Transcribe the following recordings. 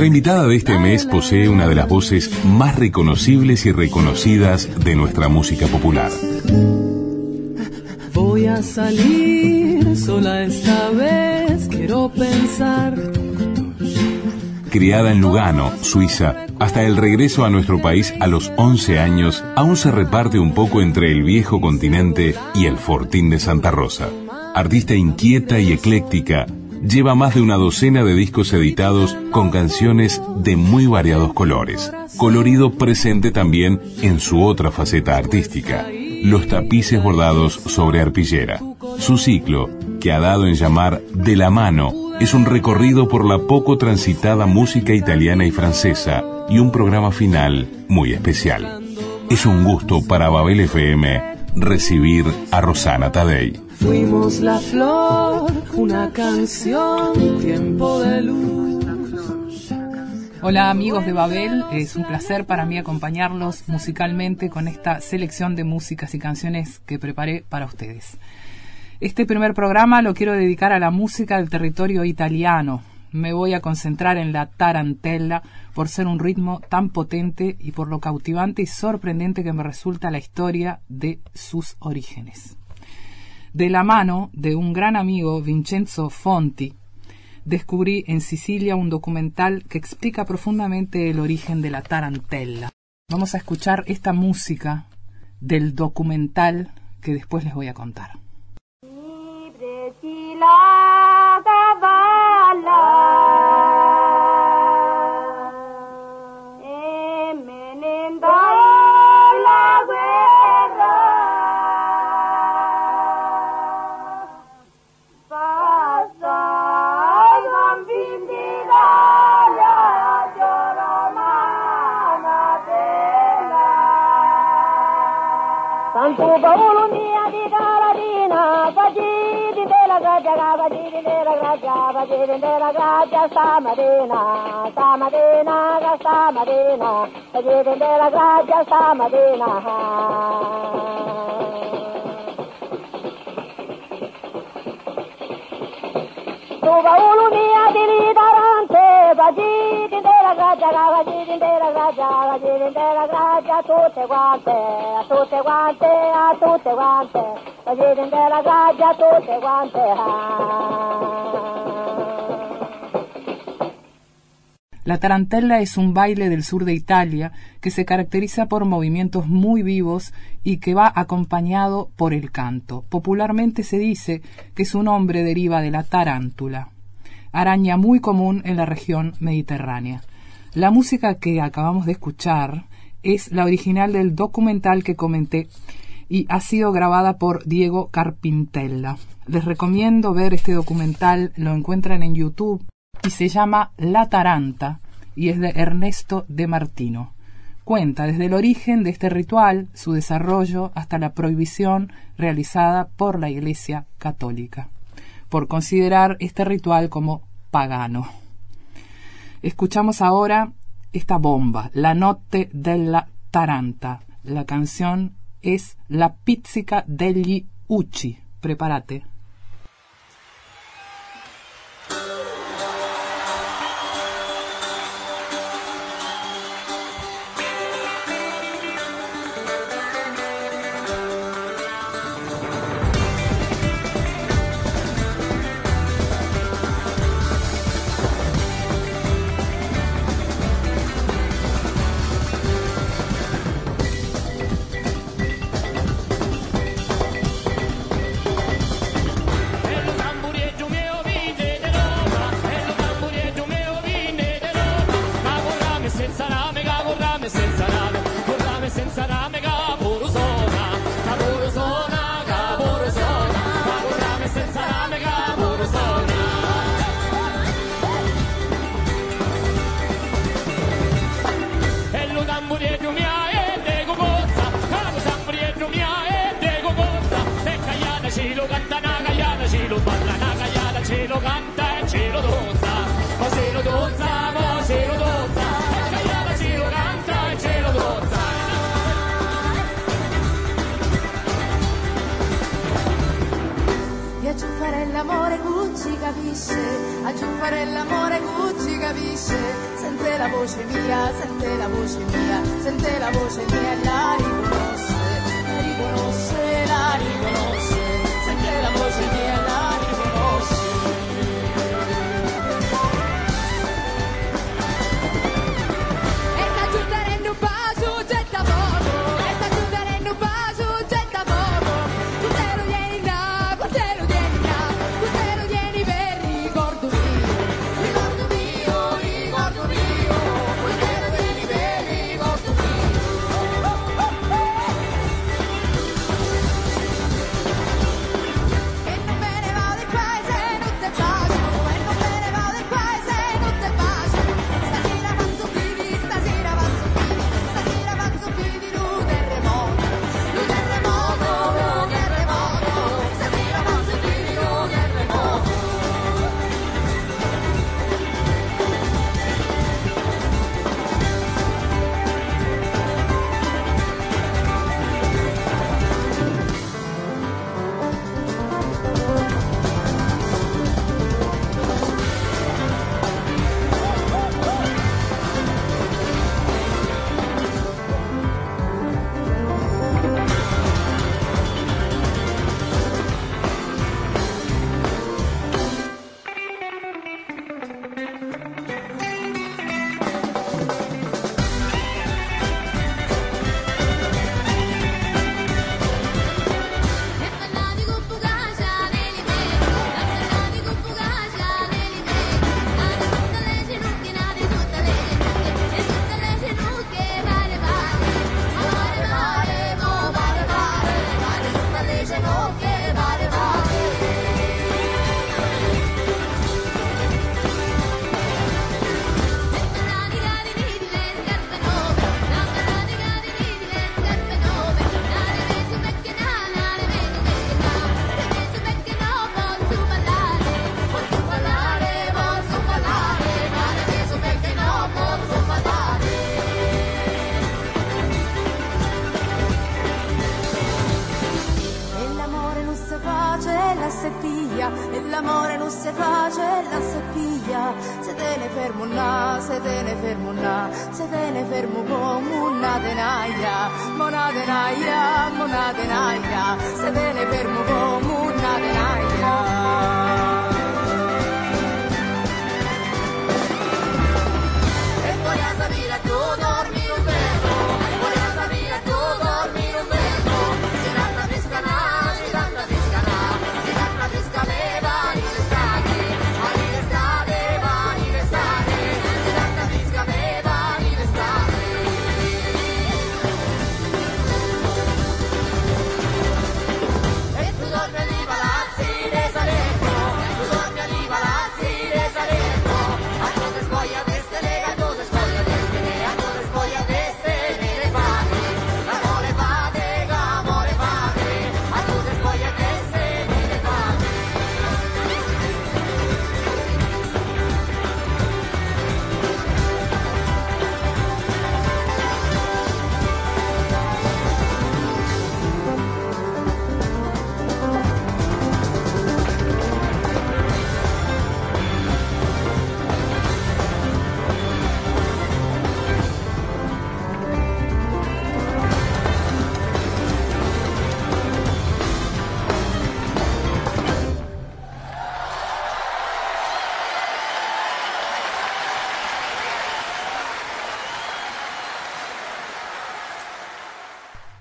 Nuestra invitada de este mes posee una de las voces más reconocibles y reconocidas de nuestra música popular. Voy a salir sola esta vez, quiero pensar. Criada en Lugano, Suiza, hasta el regreso a nuestro país a los 11 años, aún se reparte un poco entre el viejo continente y el fortín de Santa Rosa. Artista inquieta y ecléctica, lleva más de una docena de discos editados con canciones de muy variados colores. Colorido presente también en su otra faceta artística, los tapices bordados sobre arpillera. Su ciclo, que ha dado en llamar De la mano, es un recorrido por la poco transitada música italiana y francesa y un programa final muy especial. Es un gusto para Babel FM recibir a Rosana Tadei. Fuimos la flor, una canción, tiempo de luz. Hola amigos de Babel, es un placer para mí acompañarlos musicalmente con esta selección de músicas y canciones que preparé para ustedes. Este primer programa lo quiero dedicar a la música del territorio italiano. Me voy a concentrar en la tarantella por ser un ritmo tan potente y por lo cautivante y sorprendente que me resulta la historia de sus orígenes de la mano de un gran amigo, Vincenzo Fonti, descubrí en Sicilia un documental que explica profundamente el origen de la tarantella. Vamos a escuchar esta música del documental que después les voy a contar. Campo Paulo, minha de Carolina, Vadide de la Gaja, Vadide de la Gaja, Vadide de la Gaja, Samarina, Samarina, Samarina, Vadide de la Gaja, Samarina. Tu baulu mia di lidarante, Vadide La tarantella es un baile del sur de Italia que se caracteriza por movimientos muy vivos y que va acompañado por el canto. Popularmente se dice que su nombre deriva de la tarántula, araña muy común en la región mediterránea. La música que acabamos de escuchar es la original del documental que comenté y ha sido grabada por Diego Carpintella. Les recomiendo ver este documental, lo encuentran en YouTube y se llama La Taranta y es de Ernesto de Martino. Cuenta desde el origen de este ritual, su desarrollo, hasta la prohibición realizada por la Iglesia Católica, por considerar este ritual como pagano. Escuchamos ahora esta bomba, La notte della Taranta. La canción es La pizzica degli Ucci. Prepárate.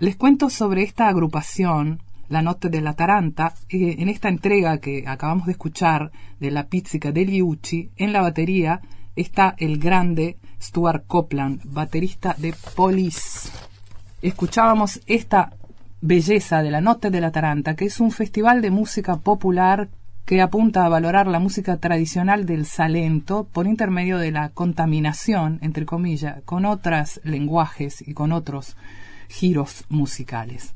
Les cuento sobre esta agrupación, la Notte della Taranta, eh, en esta entrega que acabamos de escuchar de la Pizzica degli Ucci, en la batería está el grande Stuart Copeland, baterista de Police. Escuchábamos esta belleza de la Notte della Taranta, que es un festival de música popular que apunta a valorar la música tradicional del Salento por intermedio de la contaminación, entre comillas, con otros lenguajes y con otros giros musicales.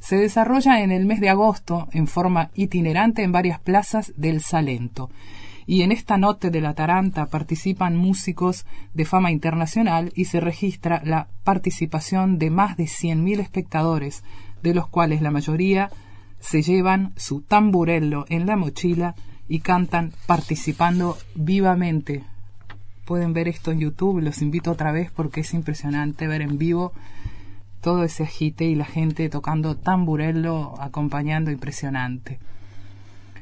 Se desarrolla en el mes de agosto en forma itinerante en varias plazas del Salento. Y en esta noche de la Taranta participan músicos de fama internacional y se registra la participación de más de 100.000 espectadores, de los cuales la mayoría se llevan su tamburello en la mochila y cantan participando vivamente pueden ver esto en YouTube, los invito otra vez porque es impresionante ver en vivo todo ese agite y la gente tocando tamburello, acompañando, impresionante.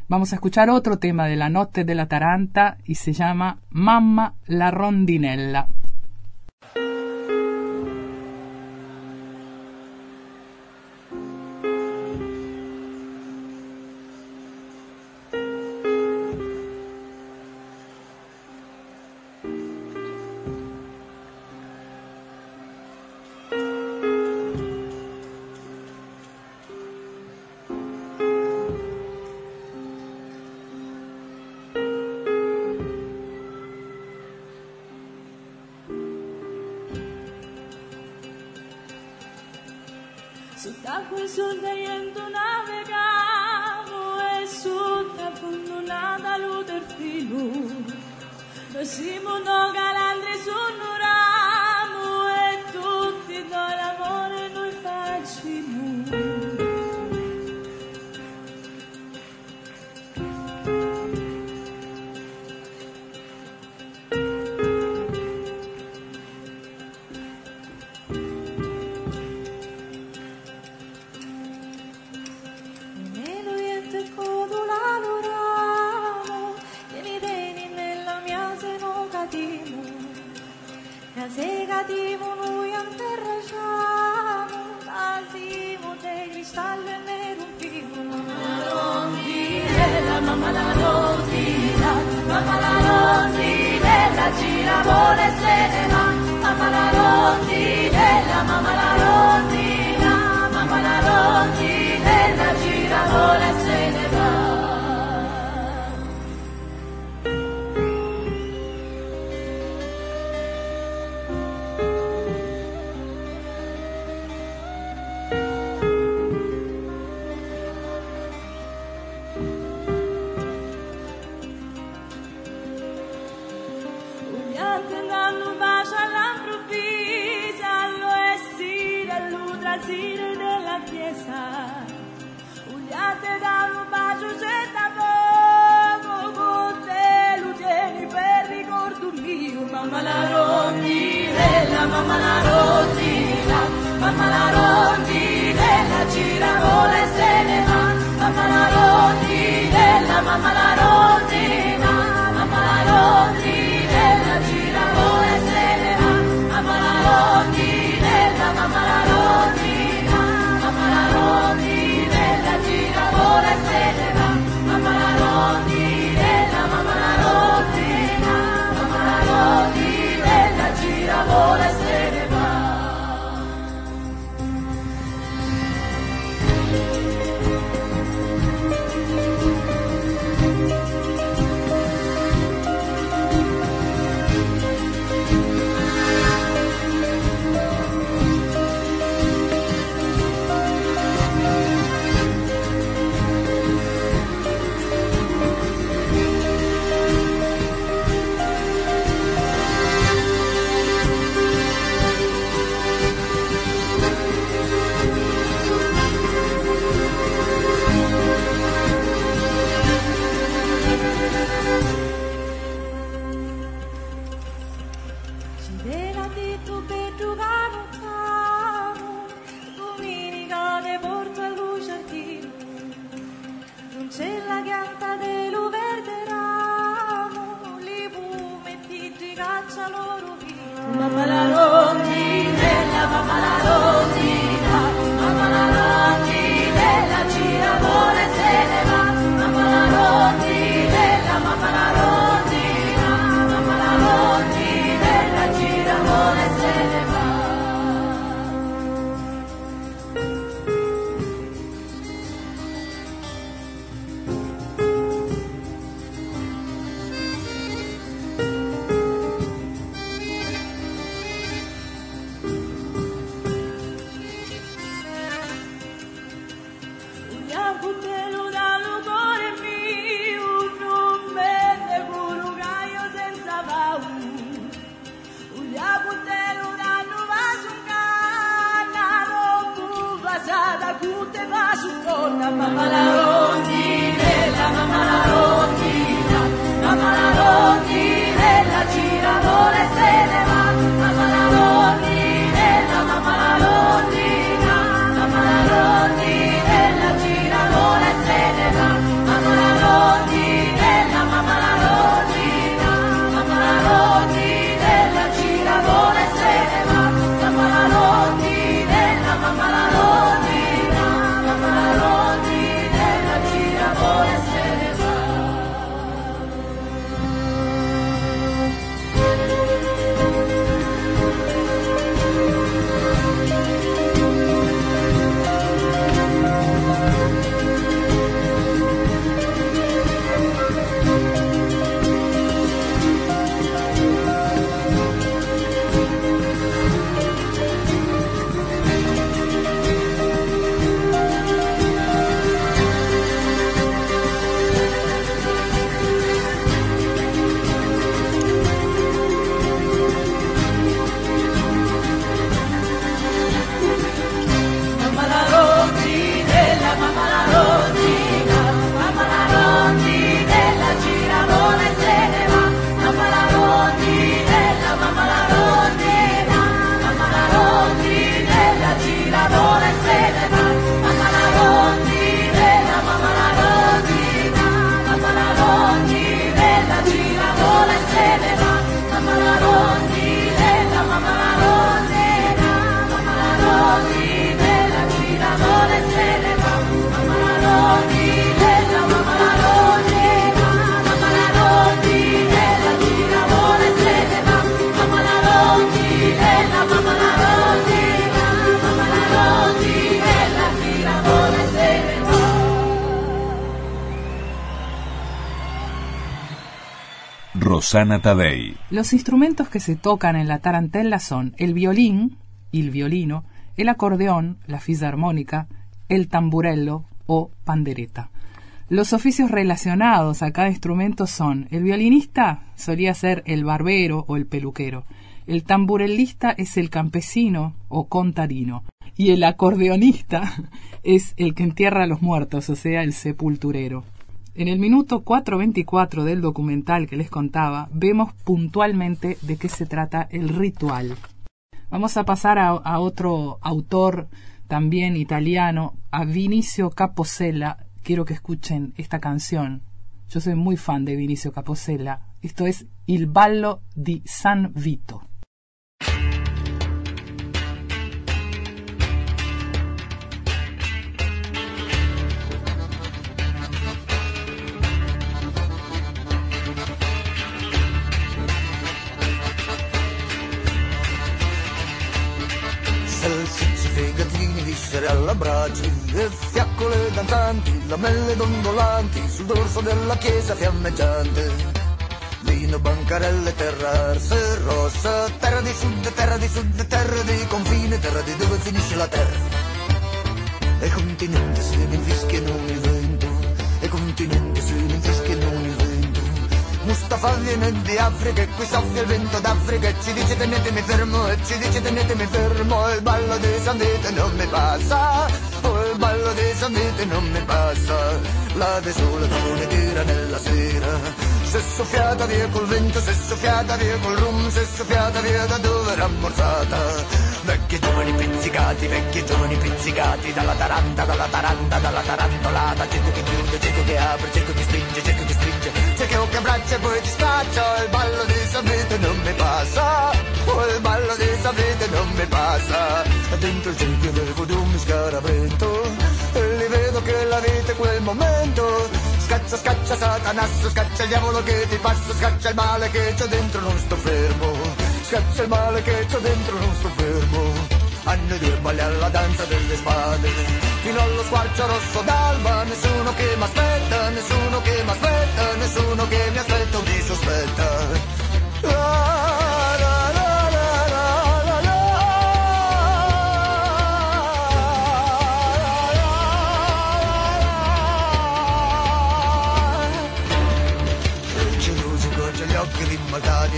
Vamos a escuchar otro tema de la Notte de la Taranta y se llama Mamma la Rondinella. Mamma la rondine, mamma la Los instrumentos que se tocan en la tarantela son el violín, el violino, el acordeón, la fisarmónica, el tamburello o pandereta. Los oficios relacionados a cada instrumento son el violinista solía ser el barbero o el peluquero, el tamburelista es el campesino o contadino y el acordeonista es el que entierra a los muertos, o sea, el sepulturero. En el minuto 4.24 del documental que les contaba, vemos puntualmente de qué se trata el ritual. Vamos a pasar a, otro autor también italiano, a Vinicio Caposella. Quiero que escuchen esta canción. Yo soy muy fan de Vinicio Caposella. Esto es Il ballo di San Vito. Viscere alla brace, e fiaccole danzanti, lamelle dondolanti, sul dorso della chiesa fiammeggiante. Vino, bancarelle, terra arse, rossa, terra di sud, terra di sud, terra di confine, terra di dove finisce la terra. E continente se ne infischiano il vento, e Mustafa viene di Africa e qui soffia il vento d'Africa e ci dice tenetemi fermo e ci dice tenetemi fermo il ballo di San Vito non mi passa oh il ballo di San Vito non mi passa. La desolazione tira nella sera se soffiata via col vento se soffiata via col rum se soffiata via da dove era ammorzata. Vecchi giovani pizzicati vecchi giovani pizzicati dalla taranta dalla taranta dalla tarantolata cieco che chiude cieco che apre cieco che stringe cieco che stringe cieco che abbraccia e poi ti scaccia il ballo di sapete non mi passa. Oh, il ballo di sapete non mi passa. Dentro il cerchio del voodoo mi scaravento e li vedo che la vita è quel momento. Scaccia scaccia satanasso scaccia il diavolo che ti passa. Scaccia il male che c'ho dentro non sto fermo. Scaccia il male che c'ho dentro non sto fermo hanno due balli alla danza delle spade. Fino allo squarcio rosso d'alba nessuno che mi aspetta nessuno che mi aspetta nessuno che mi aspetta o mi sospetta La,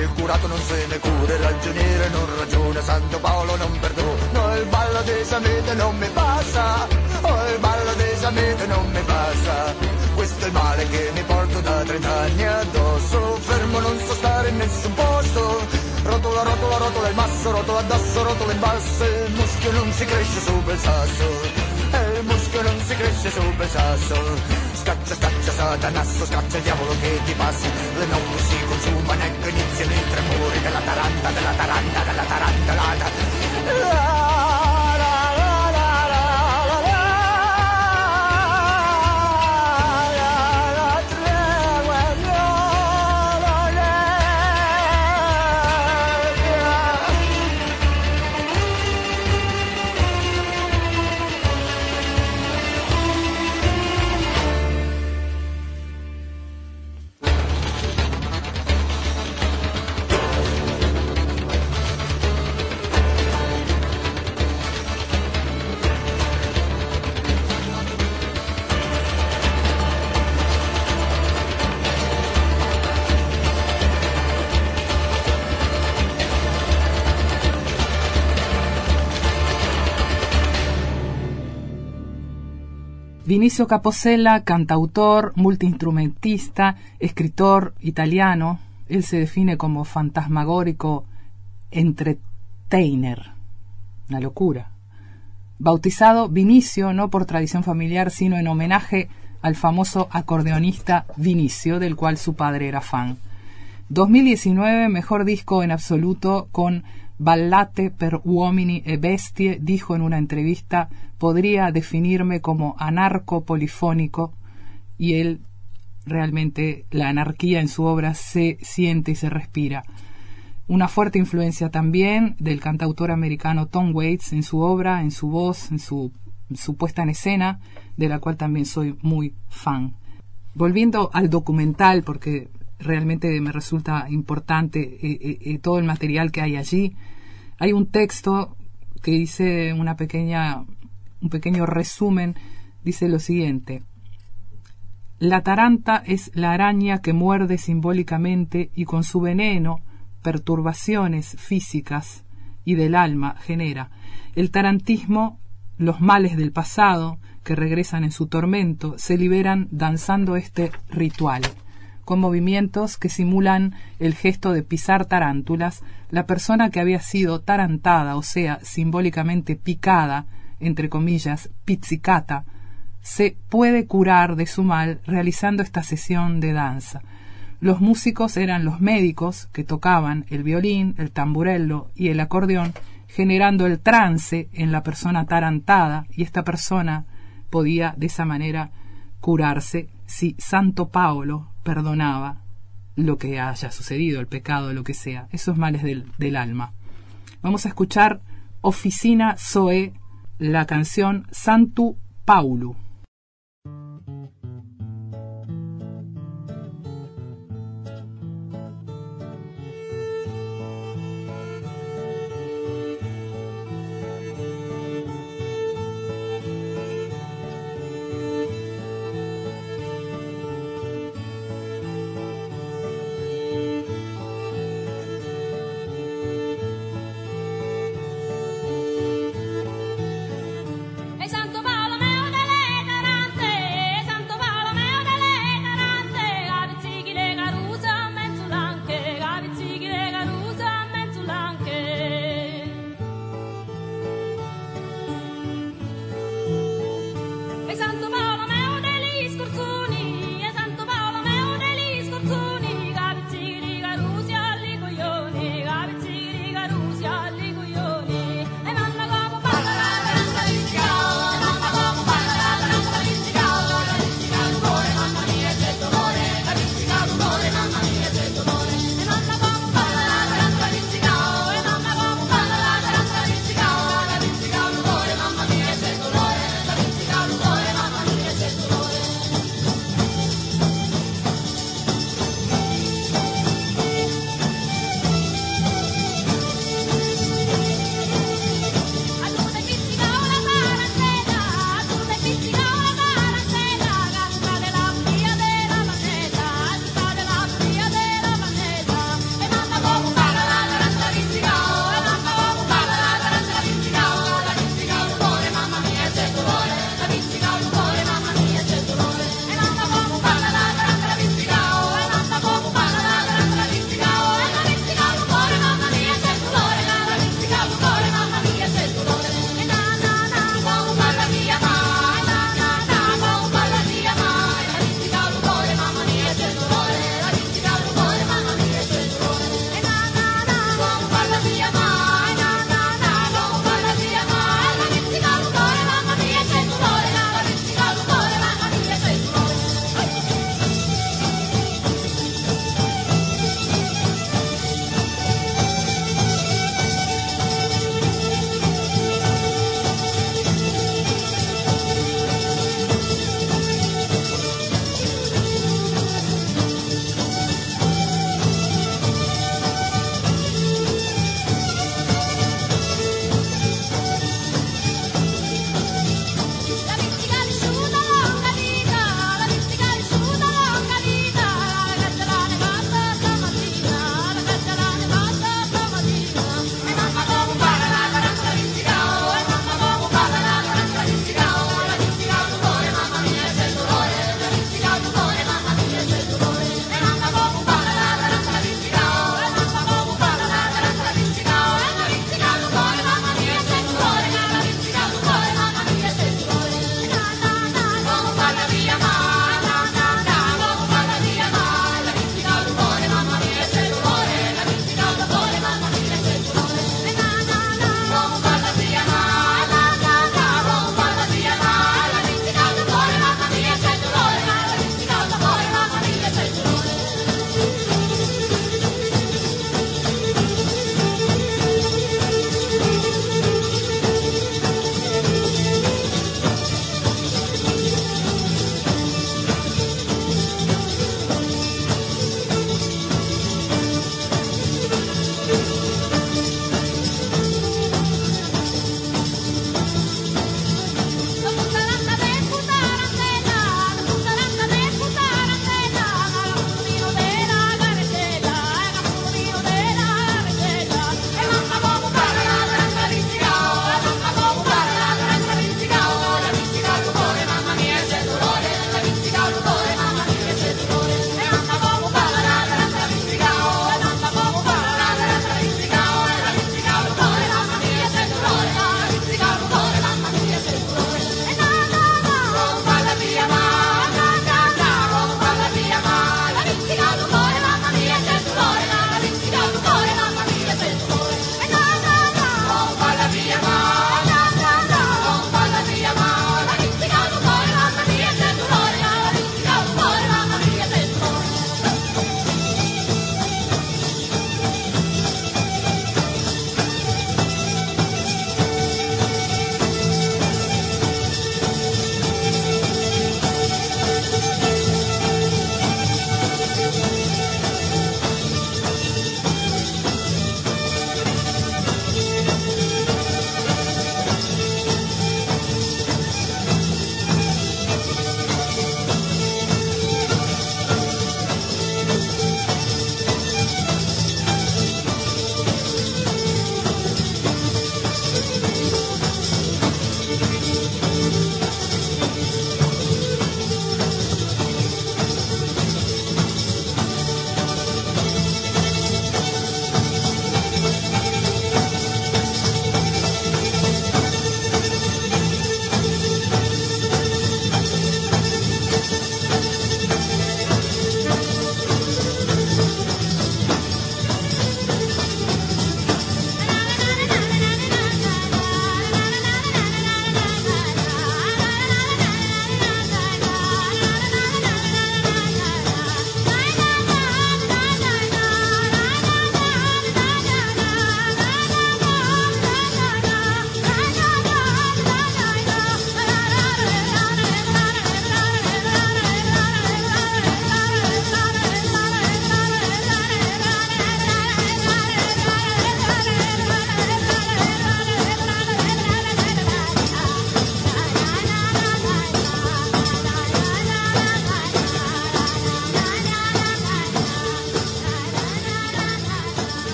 il curato non se ne cura, il ragioniere non ragiona, Santo Paolo non perdona, il ballo di Samete non mi passa, oh il ballo di Samete non mi passa, questo è il male che mi porto da trent'anni addosso, fermo non so stare in nessun posto, rotola, rotola, rotola il masso, rotola addosso, rotola in basso, il muschio non si cresce sopra il sasso. E il muschio non si cresce sopra il sasso Scaccia, scaccia, satanasso, scaccia il diavolo che ti passi. Le notti si consumano ecco iniziano i tremori Della taranta, della taranta, della tarantolata La, Vinicio Caposella, cantautor, multiinstrumentista, escritor italiano. Él se define como fantasmagórico entertainer. Una locura. Bautizado Vinicio, no por tradición familiar, sino en homenaje al famoso acordeonista Vinicio, del cual su padre era fan. 2019, mejor disco en absoluto con Ballate per uomini e bestie, dijo en una entrevista, podría definirme como anarco polifónico y él realmente la anarquía en su obra se siente y se respira. Una fuerte influencia también del cantautor americano Tom Waits en su obra, en su voz, en su, su puesta en escena, de la cual también soy muy fan. Volviendo al documental, porque realmente me resulta importante eh, eh, todo el material que hay allí. Hay un texto que dice una pequeña, un pequeño resumen, dice lo siguiente. La taranta es la araña que muerde simbólicamente y con su veneno perturbaciones físicas y del alma genera. El tarantismo, los males del pasado, que regresan en su tormento, se liberan danzando este ritual. Con movimientos que simulan el gesto de pisar tarántulas, la persona que había sido tarantada, o sea, simbólicamente picada, entre comillas, pizzicata, se puede curar de su mal realizando esta sesión de danza. Los músicos eran los médicos que tocaban el violín, el tamburello y el acordeón, generando el trance en la persona tarantada y esta persona podía de esa manera curarse si Santo Paulo perdonaba lo que haya sucedido, el pecado, lo que sea, esos males del, alma. Vamos a escuchar Oficina Zoe, la canción Santu Paulo.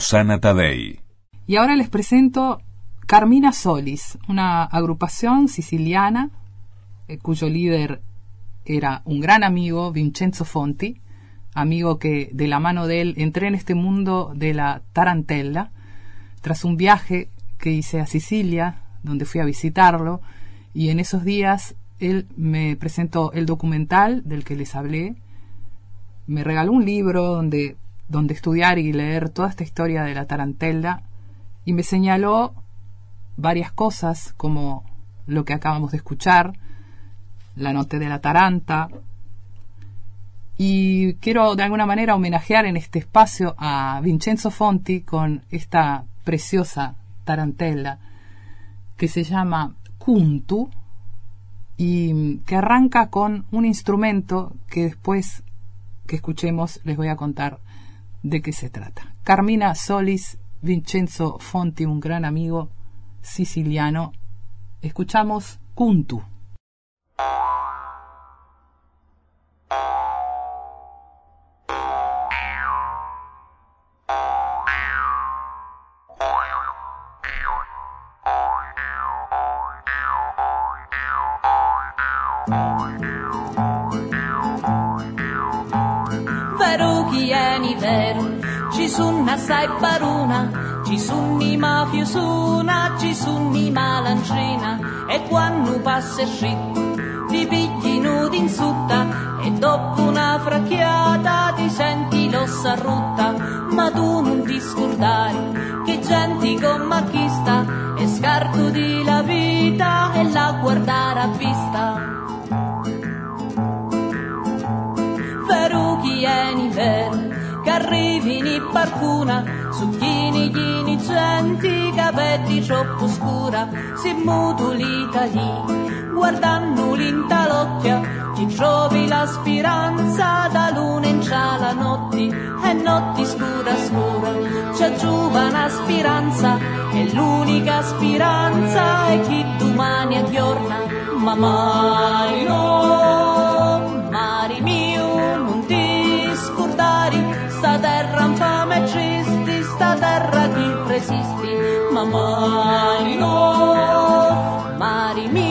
Rosana Tadei. Y ahora les presento Carmina Solis, una agrupación siciliana eh, cuyo líder era un gran amigo, Vincenzo Fonti, amigo que de la mano de él entré en este mundo de la tarantella, tras un viaje que hice a Sicilia, donde fui a visitarlo, y en esos días él me presentó el documental del que les hablé, me regaló un libro donde, donde estudiar y leer toda esta historia de la tarantella, y me señaló varias cosas como lo que acabamos de escuchar, la noche de la taranta, y quiero de alguna manera homenajear en este espacio a Vincenzo Fonti con esta preciosa tarantella que se llama Kuntu y que arranca con un instrumento que después que escuchemos les voy a contar de qué se trata. Carmina Solis, Vincenzo Fonti, un gran amigo siciliano. Escuchamos Kuntu. Sunna sai baruna, ci sunni mafiosuna, ci sunni malancina, e quando passa scritto ti pigli nudi in sutta, e dopo una fracchiata ti senti l'ossa rutta, ma tu non ti scordare che gente come chi sta, e scarto di la vita e la guardare a vista. Arrivini barcuna, succhini ghini genti, capetti troppo scura, si mutulita lì, guardando l'intalocchia, ti trovi la speranza da luna in la notti, e notti scura scura, c'è giovane speranza, e l'unica speranza è chi domani aggiorna, ma mai no, esisti, ma Marino, Marino.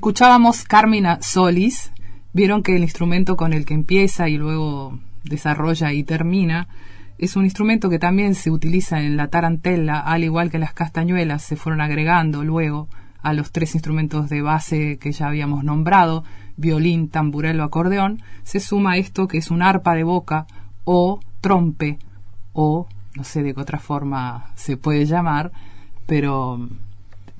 Escuchábamos Carmina Solis. Vieron que el instrumento con el que empieza y luego desarrolla y termina es un instrumento que también se utiliza en la tarantela, al igual que las castañuelas se fueron agregando luego a los tres instrumentos de base que ya habíamos nombrado, violín, tamburelo, acordeón, se suma esto que es un arpa de boca o trompe o no sé de qué otra forma se puede llamar, pero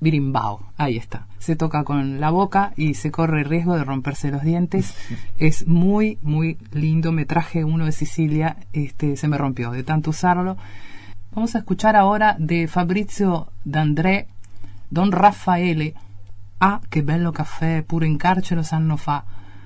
birimbao, ahí está. Se toca con la boca y se corre el riesgo de romperse los dientes. Es muy, muy lindo. Me traje uno de Sicilia, este, se me rompió de tanto usarlo. Vamos a escuchar ahora de Fabrizio D'André, Don Raffaele. Ah, qué bello café, puro in carcere sanno fa.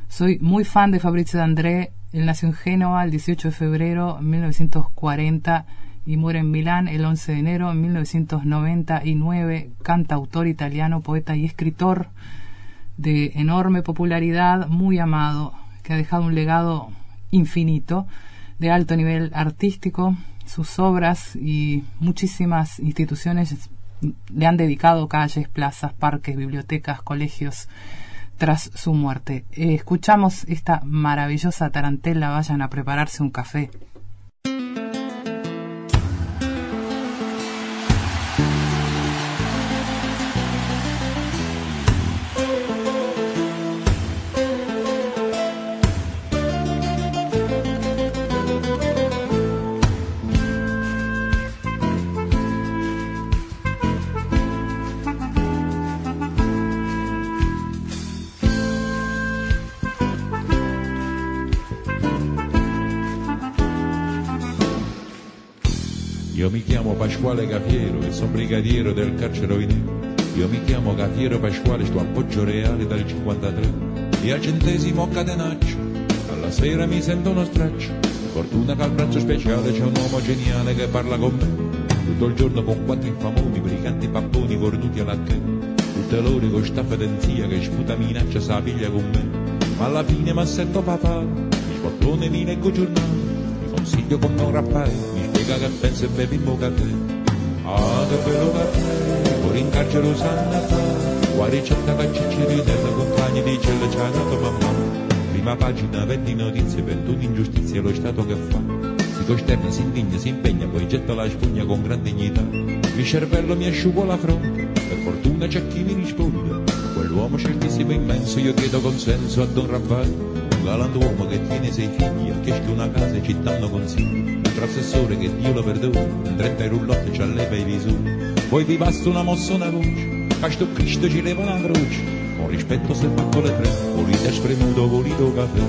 Soy muy fan de Fabrizio D'André. Él nació en Génova el 18 de febrero de 1940 y muere en Milán el 11 de enero de 1999, cantautor italiano, poeta y escritor de enorme popularidad, muy amado, que ha dejado un legado infinito de alto nivel artístico. Sus obras y muchísimas instituciones le han dedicado calles, plazas, parques, bibliotecas, colegios tras su muerte. Eh, escuchamos esta maravillosa tarantela, vayan a prepararse un café. Pasquale Cafiero e sono brigadiero del carcere Oinero. Io mi chiamo Cafiero Pasquale, sto a Poggio Reale dal 53 e al centesimo catenaccio. Alla sera mi sento uno straccio. Fortuna che al braccio speciale c'è un uomo geniale che parla con me. Tutto il giorno con quattro infamoni, briganti papponi cornuti alla che. Tutte l'ore con sta fedenzia che sputa minaccia sa piglia con me. Ma alla fine mi assetto papà, mi spottone mi leggo giornale. Mi consiglio con non rappare, mi spiega che pensa e bevimmo caffè. Bello caffè, fuori in carcere usanna fa. Guarda ricetta che ci ridella, compagni di cella ci ha dato mamma. Prima pagina, 20 notizie, 21 ingiustizie, lo Stato che fa. Si costerna, si indigna, si impegna, poi getta la spugna con gran dignità. Il cervello mi asciugo la fronte, per fortuna c'è chi mi risponde. Quell'uomo certissimo e immenso, io chiedo consenso a Don Raffaele. Un galantuomo che tiene sei figli, ha chiesto una casa e ci danno consigli. Un assessore che Dio lo perdona, in 30 rullotti ci alleva și visori. Poi vi basta una mossa, una voce, a sto Cristo ci leva una croce. Con rispetto se fatto le tre, volite spremuto, volito caffè.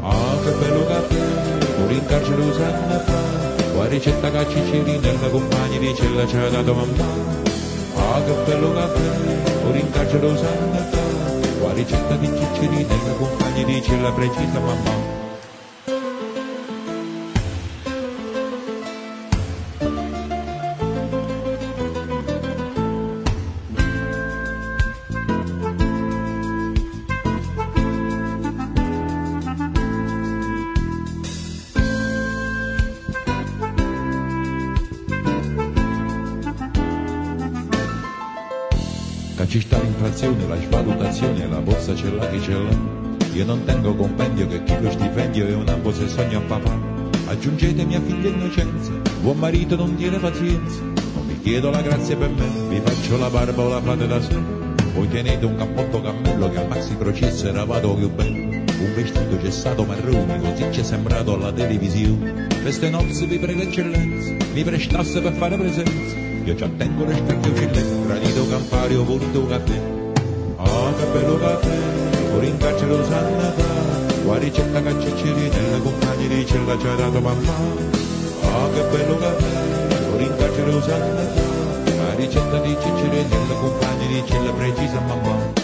Ah, che bello caffè, pure in carcere usanna fa. Qua ricetta che ciccirinella, compagni di cella ci ha dato mamma. Ah, che bello caffè, pure in carcere ricetta di Ciccerina e i miei compagni dice la precisa mamma. ci sta l'inflazione, la sbaglia ce l'ha chi ce l'ha. Io non tengo compendio che chi lo stipendio è un ambo se sogno a papà. Aggiungete mia figlia innocenza, buon marito non tiene pazienza. Non vi chiedo la grazia per me, vi faccio la barba o la fate da sé. Voi tenete un cappotto cammello che al maxi processo era vado più bello. Un vestito gessato marrone, così ci è sembrato alla televisione. Queste nozze vi prego eccellenza, mi prestasse per fare presenza. Io ci attengo le specchio cille, granito campario, voluto caffè. Ah, che bello caffè, fuori in carcere lo sanno fa. Qua ricetta che ciccirinella, compagni di cella ci ha dato mamma. Ah, che bello caffè, fuori in carcere lo sanno fa. Qua ricetta di ciccirinella, compagni di cella precisa mamma.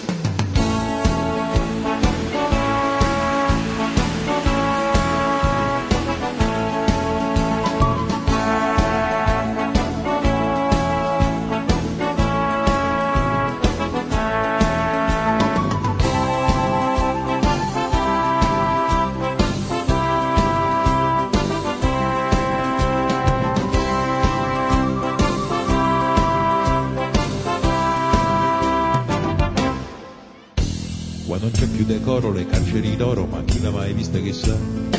Vista che sa?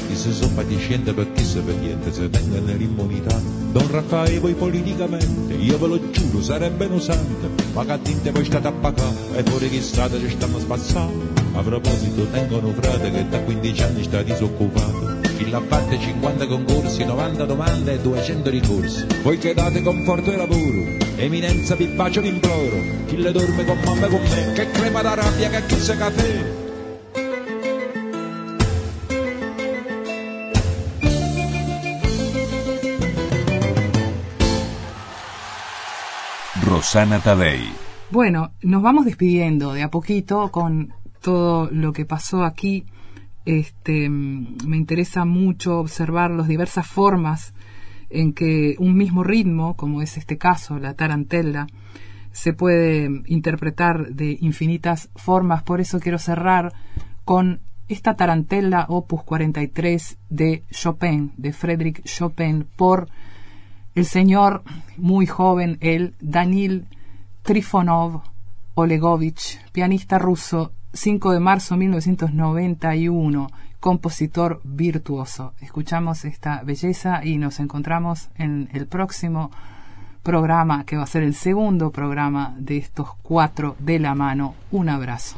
Chi se sono per chi se per niente, se tengono l'immunità. Don Raffaele voi politicamente, io ve lo giuro, sarebbe usante, ma che tinte poi state a pagare, e fuori che strada ci stanno spazzando. A proposito, tengono un frate che da 15 anni sta disoccupato. Chi l'ha fatte 50 concorsi, 90 domande e 200 ricorsi. Voi che date conforto e lavoro, eminenza vi bacio vi imploro. Chi le dorme con mamma e con me, che crema da rabbia, che chi se caffè. Rosana Tadei. Bueno, nos vamos despidiendo de a poquito con todo lo que pasó aquí. Este, mm, me interesa mucho observar las diversas formas en que un mismo ritmo, como es este caso, la tarantela, se puede interpretar de infinitas formas. Por eso quiero cerrar con esta tarantela opus 43 de Chopin, de Frédéric Chopin, por el señor muy joven, el Danil Trifonov Olegovich, pianista ruso, 5 de marzo de 1991, compositor virtuoso. Escuchamos esta belleza y nos encontramos en el próximo programa, que va a ser el segundo programa de estos cuatro de la mano. Un abrazo.